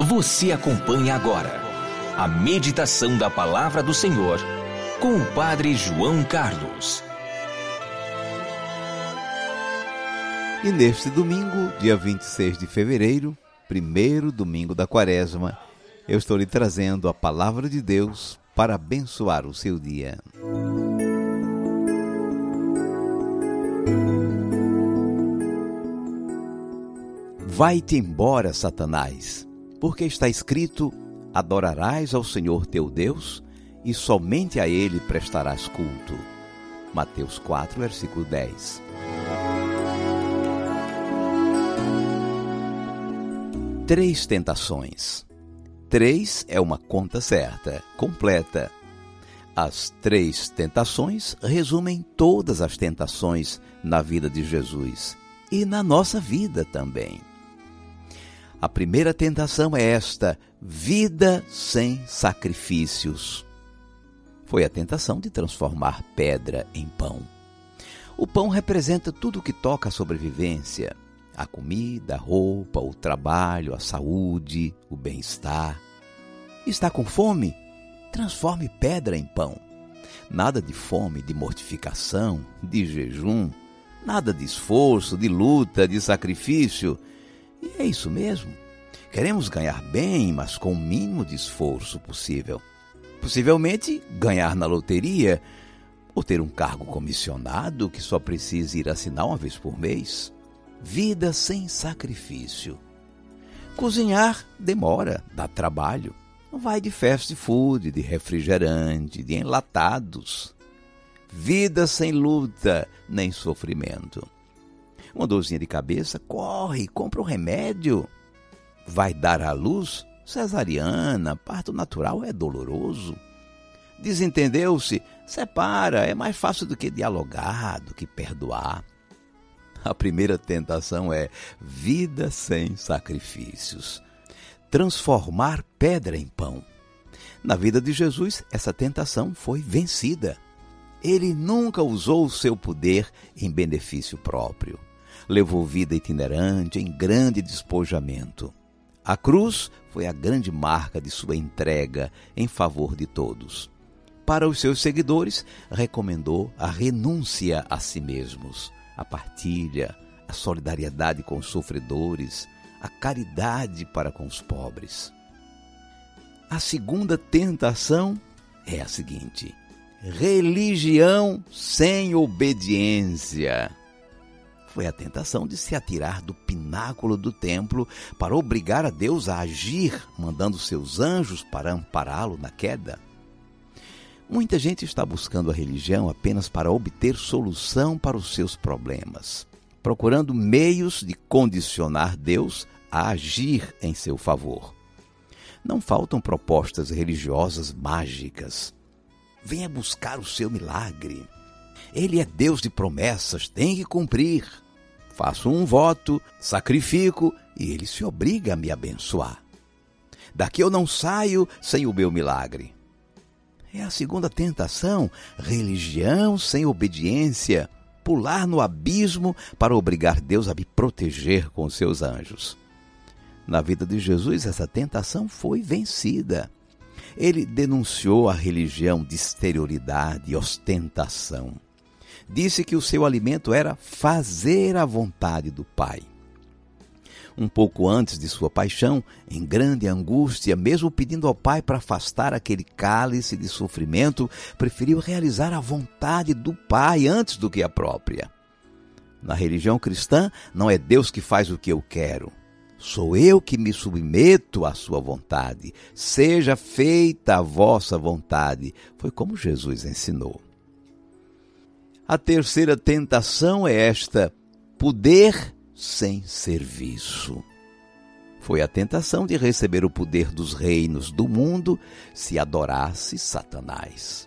Você acompanha agora a meditação da Palavra do Senhor com o Padre João Carlos. E neste domingo, dia 26 de fevereiro, primeiro domingo da quaresma, eu estou lhe trazendo a Palavra de Deus para abençoar o seu dia. Vai-te embora, Satanás, porque está escrito: Adorarás ao Senhor teu Deus e somente a Ele prestarás culto. Mateus 4, versículo 10. Três tentações. Três é uma conta certa, completa. As três tentações resumem todas as tentações na vida de Jesus e na nossa vida também. A primeira tentação é esta: vida sem sacrifícios. Foi a tentação de transformar pedra em pão. O pão representa tudo o que toca a sobrevivência: a comida, a roupa, o trabalho, a saúde, o bem-estar. Está com fome? Transforme pedra em pão. Nada de fome, de mortificação, de jejum, nada de esforço, de luta, de sacrifício e é isso mesmo. Queremos ganhar bem, mas com o mínimo de esforço possível. Possivelmente ganhar na loteria ou ter um cargo comissionado que só precise ir assinar uma vez por mês. Vida sem sacrifício. Cozinhar demora, dá trabalho. Vai de fast food, de refrigerante, de enlatados. Vida sem luta nem sofrimento. Uma dorzinha de cabeça, corre, compra o um remédio. Vai dar à luz? Cesariana, parto natural é doloroso. Desentendeu-se? Separa, é mais fácil do que dialogar, do que perdoar. A primeira tentação é vida sem sacrifícios. Transformar pedra em pão. Na vida de Jesus, essa tentação foi vencida. Ele nunca usou o seu poder em benefício próprio levou vida itinerante em grande despojamento. A cruz foi a grande marca de sua entrega em favor de todos. Para os seus seguidores, recomendou a renúncia a si mesmos, a partilha, a solidariedade com os sofredores, a caridade para com os pobres. A segunda tentação é a seguinte: religião sem obediência foi a tentação de se atirar do pináculo do templo para obrigar a Deus a agir, mandando seus anjos para ampará-lo na queda. Muita gente está buscando a religião apenas para obter solução para os seus problemas, procurando meios de condicionar Deus a agir em seu favor. Não faltam propostas religiosas mágicas. Venha buscar o seu milagre. Ele é Deus de promessas, tem que cumprir. Faço um voto, sacrifico e ele se obriga a me abençoar. Daqui eu não saio sem o meu milagre. É a segunda tentação, religião sem obediência, pular no abismo para obrigar Deus a me proteger com seus anjos. Na vida de Jesus, essa tentação foi vencida. Ele denunciou a religião de exterioridade e ostentação disse que o seu alimento era fazer a vontade do Pai. Um pouco antes de sua paixão, em grande angústia, mesmo pedindo ao Pai para afastar aquele cálice de sofrimento, preferiu realizar a vontade do Pai antes do que a própria. Na religião cristã, não é Deus que faz o que eu quero. Sou eu que me submeto à sua vontade. Seja feita a vossa vontade. Foi como Jesus ensinou. A terceira tentação é esta: poder sem serviço. Foi a tentação de receber o poder dos reinos do mundo se adorasse Satanás.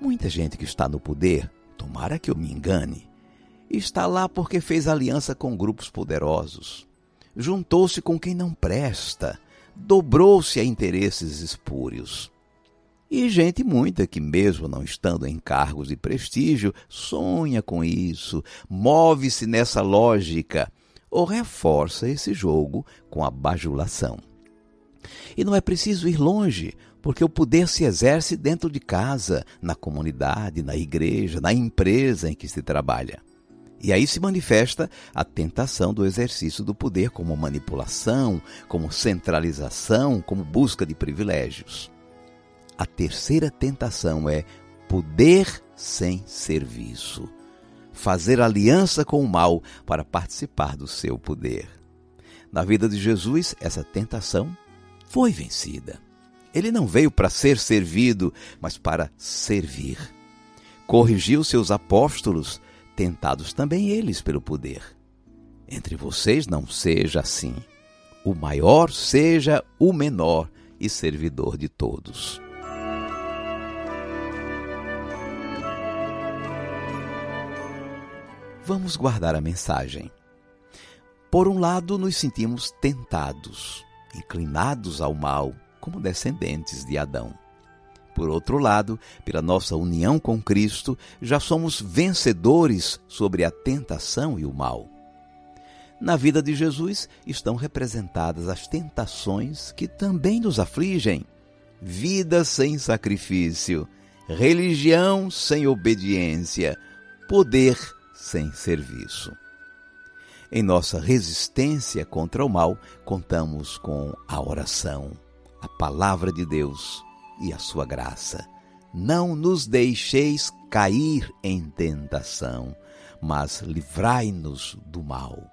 Muita gente que está no poder, tomara que eu me engane, está lá porque fez aliança com grupos poderosos, juntou-se com quem não presta, dobrou-se a interesses espúrios. E gente muita que, mesmo não estando em cargos de prestígio, sonha com isso, move-se nessa lógica ou reforça esse jogo com a bajulação. E não é preciso ir longe, porque o poder se exerce dentro de casa, na comunidade, na igreja, na empresa em que se trabalha. E aí se manifesta a tentação do exercício do poder como manipulação, como centralização, como busca de privilégios. A terceira tentação é poder sem serviço. Fazer aliança com o mal para participar do seu poder. Na vida de Jesus, essa tentação foi vencida. Ele não veio para ser servido, mas para servir. Corrigiu seus apóstolos, tentados também eles pelo poder. Entre vocês não seja assim. O maior seja o menor e servidor de todos. Vamos guardar a mensagem. Por um lado, nos sentimos tentados, inclinados ao mal, como descendentes de Adão. Por outro lado, pela nossa união com Cristo, já somos vencedores sobre a tentação e o mal. Na vida de Jesus estão representadas as tentações que também nos afligem: vida sem sacrifício, religião sem obediência, poder sem serviço. Em nossa resistência contra o mal, contamos com a oração a palavra de Deus e a sua graça. Não nos deixeis cair em tentação, mas livrai-nos do mal.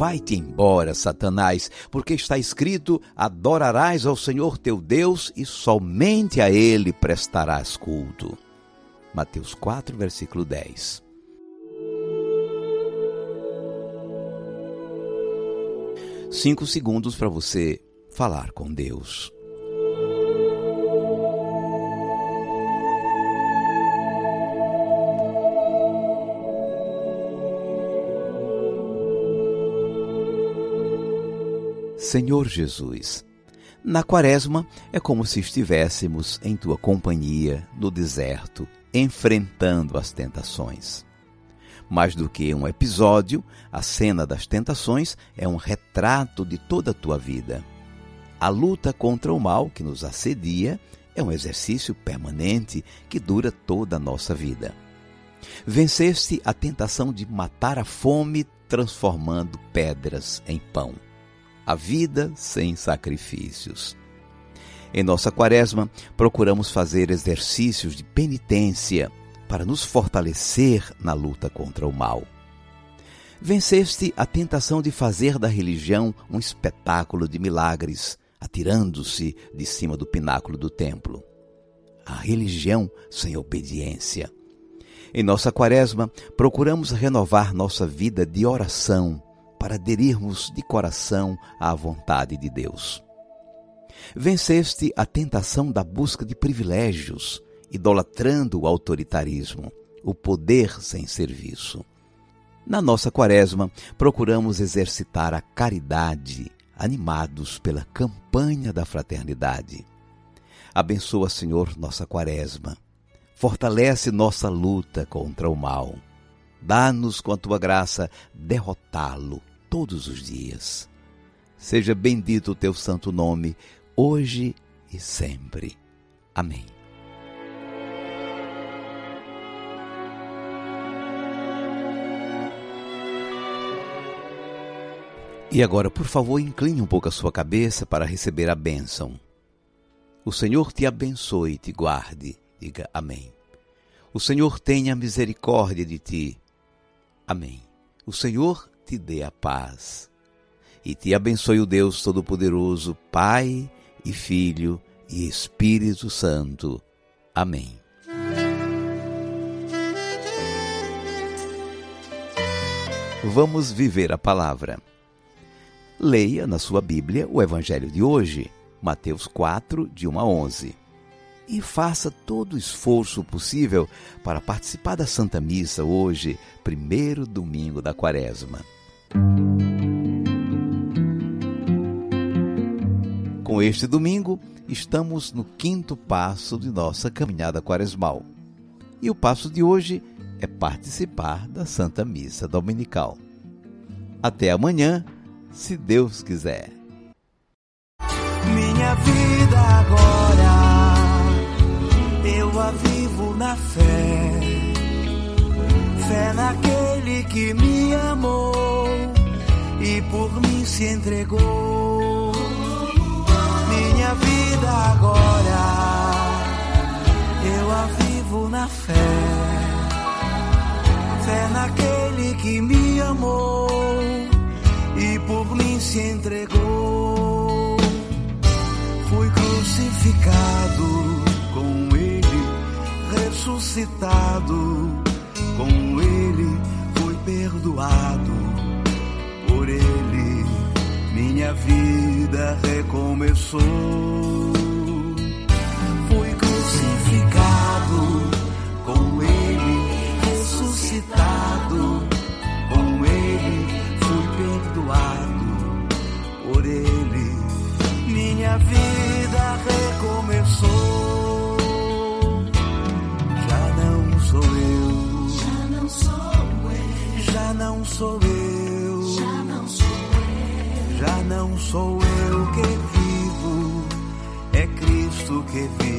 Vai-te embora, Satanás, porque está escrito: adorarás ao Senhor teu Deus e somente a Ele prestarás culto. Mateus 4, versículo 10. cinco segundos para você falar com Deus. Senhor Jesus, na Quaresma é como se estivéssemos em tua companhia no deserto, enfrentando as tentações. Mais do que um episódio, a cena das tentações é um retrato de toda a tua vida. A luta contra o mal que nos assedia é um exercício permanente que dura toda a nossa vida. Venceste a tentação de matar a fome transformando pedras em pão. A vida sem sacrifícios. Em nossa quaresma, procuramos fazer exercícios de penitência para nos fortalecer na luta contra o mal. Venceste a tentação de fazer da religião um espetáculo de milagres, atirando-se de cima do pináculo do templo. A religião sem obediência. Em nossa quaresma, procuramos renovar nossa vida de oração para aderirmos de coração à vontade de Deus. Venceste a tentação da busca de privilégios, idolatrando o autoritarismo, o poder sem serviço. Na nossa quaresma, procuramos exercitar a caridade, animados pela campanha da fraternidade. Abençoa, Senhor, nossa quaresma. Fortalece nossa luta contra o mal. Dá-nos, com a tua graça, derrotá-lo todos os dias. Seja bendito o teu santo nome, hoje e sempre. Amém. E agora, por favor, incline um pouco a sua cabeça para receber a bênção. O Senhor te abençoe e te guarde. Diga amém. O Senhor tenha misericórdia de ti. Amém. O Senhor te dê a paz. E te abençoe o Deus Todo-Poderoso, Pai e Filho e Espírito Santo. Amém. Vamos viver a palavra leia na sua Bíblia o Evangelho de hoje, Mateus 4, de 1 a 11. E faça todo o esforço possível para participar da Santa Missa hoje, primeiro domingo da Quaresma. Com este domingo, estamos no quinto passo de nossa caminhada quaresmal. E o passo de hoje é participar da Santa Missa Dominical. Até amanhã, se Deus quiser. Minha vida agora, eu a vivo na fé, fé naquele que me amou por mim se entregou. Minha vida agora, eu a vivo na fé, fé naquele que me amou e por mim se entregou. Fui crucificado com ele, ressuscitado com ele, fui perdoado minha vida recomeçou. Fui crucificado com ele, ressuscitado com ele, fui perdoado por ele, minha vida recomeçou. Já não sou eu, Já não sou eu, já não sou eu. Não sou eu que vivo, é Cristo que vive